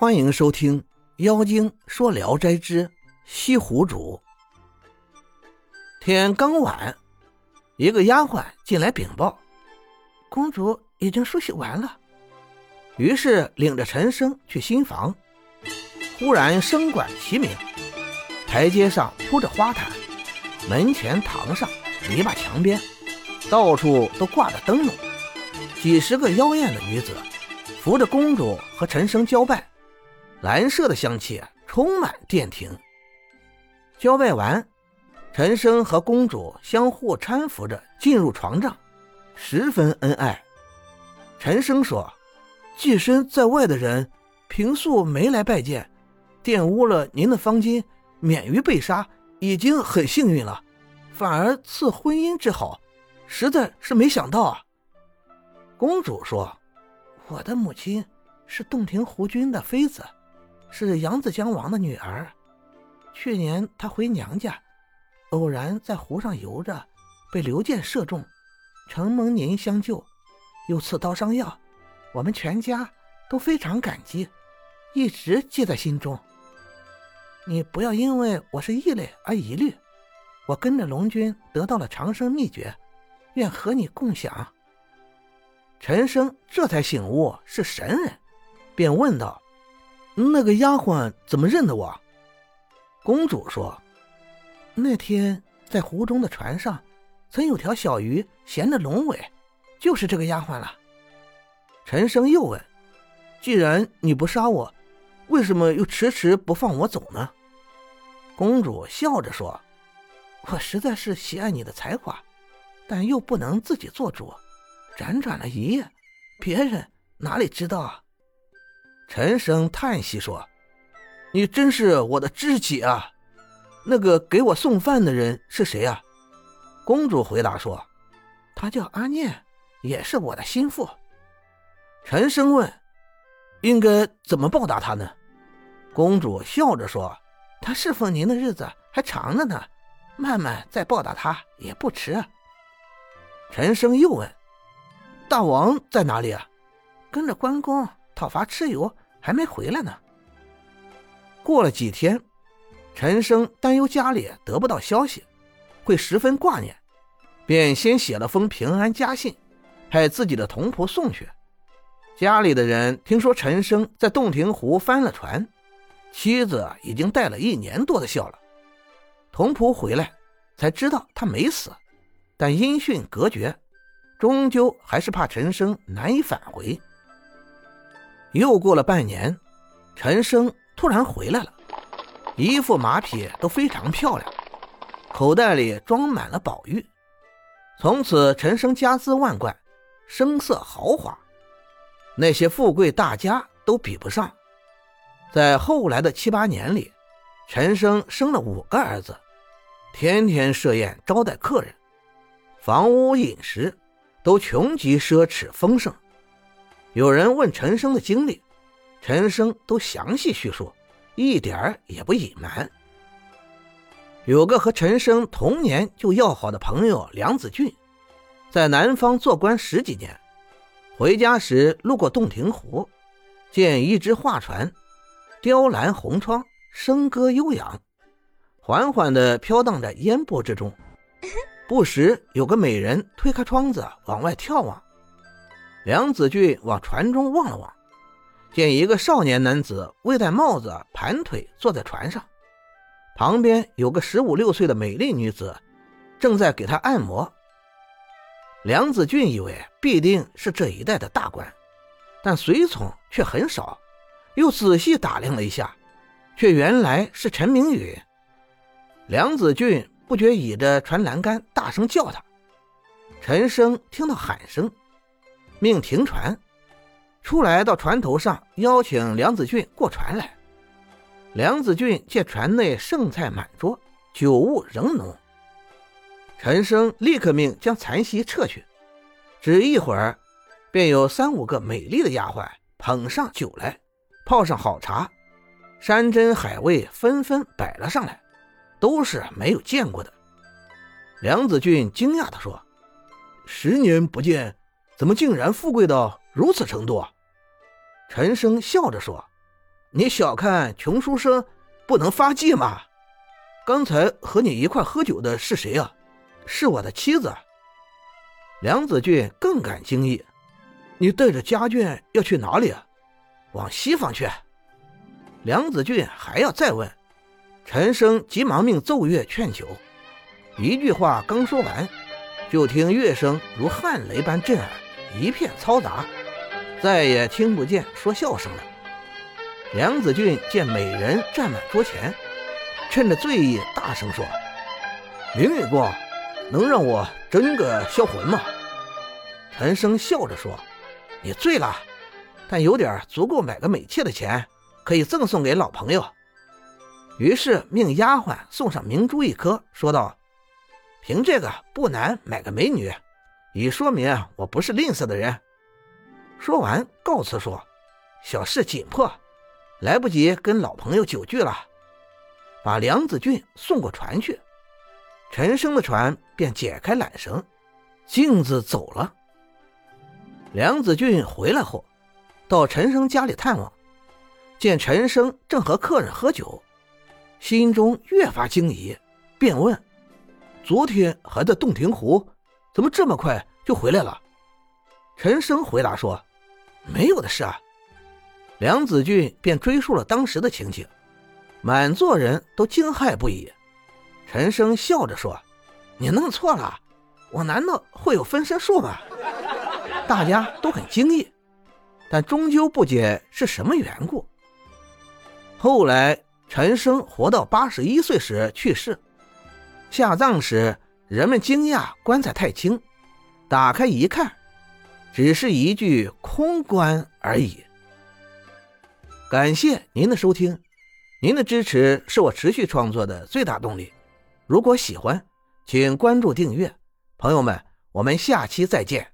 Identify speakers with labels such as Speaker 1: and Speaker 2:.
Speaker 1: 欢迎收听《妖精说聊斋之西湖主》。天刚晚，一个丫鬟进来禀报，
Speaker 2: 公主已经梳洗完了。
Speaker 1: 于是领着陈生去新房。忽然声管齐鸣，台阶上铺着花毯，门前堂上、篱笆墙边，到处都挂着灯笼，几十个妖艳的女子扶着公主和陈生交拜。蓝色的香气充满殿庭。交拜完，陈生和公主相互搀扶着进入床帐，十分恩爱。陈生说：“寄身在外的人，平素没来拜见，玷污了您的芳心，免于被杀，已经很幸运了。反而赐婚姻之好，实在是没想到啊。”公主说：“
Speaker 2: 我的母亲是洞庭湖君的妃子。”是扬子江王的女儿。去年她回娘家，偶然在湖上游着，被刘健射中，承蒙您相救，又赐刀伤药，我们全家都非常感激，一直记在心中。你不要因为我是异类而疑虑，我跟着龙君得到了长生秘诀，愿和你共享。
Speaker 1: 陈生这才醒悟是神人，便问道。那个丫鬟怎么认得我？公主说：“
Speaker 2: 那天在湖中的船上，曾有条小鱼衔着龙尾，就是这个丫鬟了。”
Speaker 1: 陈生又问：“既然你不杀我，为什么又迟迟不放我走呢？”
Speaker 2: 公主笑着说：“我实在是喜爱你的才华，但又不能自己做主，辗转了一夜，别人哪里知道啊？”
Speaker 1: 陈生叹息说：“你真是我的知己啊！那个给我送饭的人是谁啊？”公主回答说：“
Speaker 2: 他叫阿念，也是我的心腹。”
Speaker 1: 陈生问：“应该怎么报答他呢？”公主笑着说：“
Speaker 2: 他侍奉您的日子还长着呢，慢慢再报答他也不迟。”
Speaker 1: 陈生又问：“大王在哪里啊？”
Speaker 2: 跟着关公讨伐蚩尤。还没回来呢。
Speaker 1: 过了几天，陈生担忧家里得不到消息，会十分挂念，便先写了封平安家信，派自己的童仆送去。家里的人听说陈生在洞庭湖翻了船，妻子已经带了一年多的孝了。童仆回来才知道他没死，但音讯隔绝，终究还是怕陈生难以返回。又过了半年，陈生突然回来了，衣服马匹都非常漂亮，口袋里装满了宝玉。从此，陈生家资万贯，声色豪华，那些富贵大家都比不上。在后来的七八年里，陈生生了五个儿子，天天设宴招待客人，房屋饮食都穷极奢侈丰盛。有人问陈生的经历，陈生都详细叙述，一点儿也不隐瞒。有个和陈生同年就要好的朋友梁子俊，在南方做官十几年，回家时路过洞庭湖，见一只画船，雕栏红窗，笙歌悠扬，缓缓地飘荡在烟波之中，不时有个美人推开窗子往外眺望。梁子俊往船中望了望，见一个少年男子未戴帽子，盘腿坐在船上，旁边有个十五六岁的美丽女子，正在给他按摩。梁子俊以为必定是这一带的大官，但随从却很少，又仔细打量了一下，却原来是陈明宇。梁子俊不觉倚着船栏杆大声叫他，陈生听到喊声。命停船，出来到船头上邀请梁子俊过船来。梁子俊见船内剩菜满桌，酒物仍浓。陈生立刻命将残席撤去，只一会儿，便有三五个美丽的丫鬟捧上酒来，泡上好茶，山珍海味纷纷摆了上来，都是没有见过的。梁子俊惊讶地说：“十年不见。”怎么竟然富贵到如此程度？陈生笑着说：“你小看穷书生不能发迹吗？刚才和你一块喝酒的是谁啊？
Speaker 2: 是我的妻子。
Speaker 1: 梁子俊更感惊异：“你带着家眷要去哪里啊？
Speaker 2: 往西方去。”
Speaker 1: 梁子俊还要再问，陈生急忙命奏乐劝酒。一句话刚说完，就听乐声如旱雷般震耳，一片嘈杂，再也听不见说笑声了。梁子俊见美人站满桌前，趁着醉意大声说：“明月公。”能让我真个销魂吗？
Speaker 2: 陈生笑着说：“你醉了，但有点足够买个美妾的钱，可以赠送给老朋友。”
Speaker 1: 于是命丫鬟送上明珠一颗，说道：“凭这个不难买个美女，以说明我不是吝啬的人。”说完告辞说：“小事紧迫，来不及跟老朋友久聚了，把梁子俊送过船去。”陈生的船便解开缆绳，径自走了。梁子俊回来后，到陈生家里探望，见陈生正和客人喝酒，心中越发惊疑，便问：“昨天还在洞庭湖，怎么这么快就回来了？”陈生回答说：“没有的事啊。”梁子俊便追述了当时的情景，满座人都惊骇不已。陈生笑着说：“你弄错了，我难道会有分身术吗？”大家都很惊异，但终究不解是什么缘故。后来，陈生活到八十一岁时去世，下葬时，人们惊讶棺材太轻，打开一看，只是一具空棺而已。感谢您的收听，您的支持是我持续创作的最大动力。如果喜欢，请关注订阅，朋友们，我们下期再见。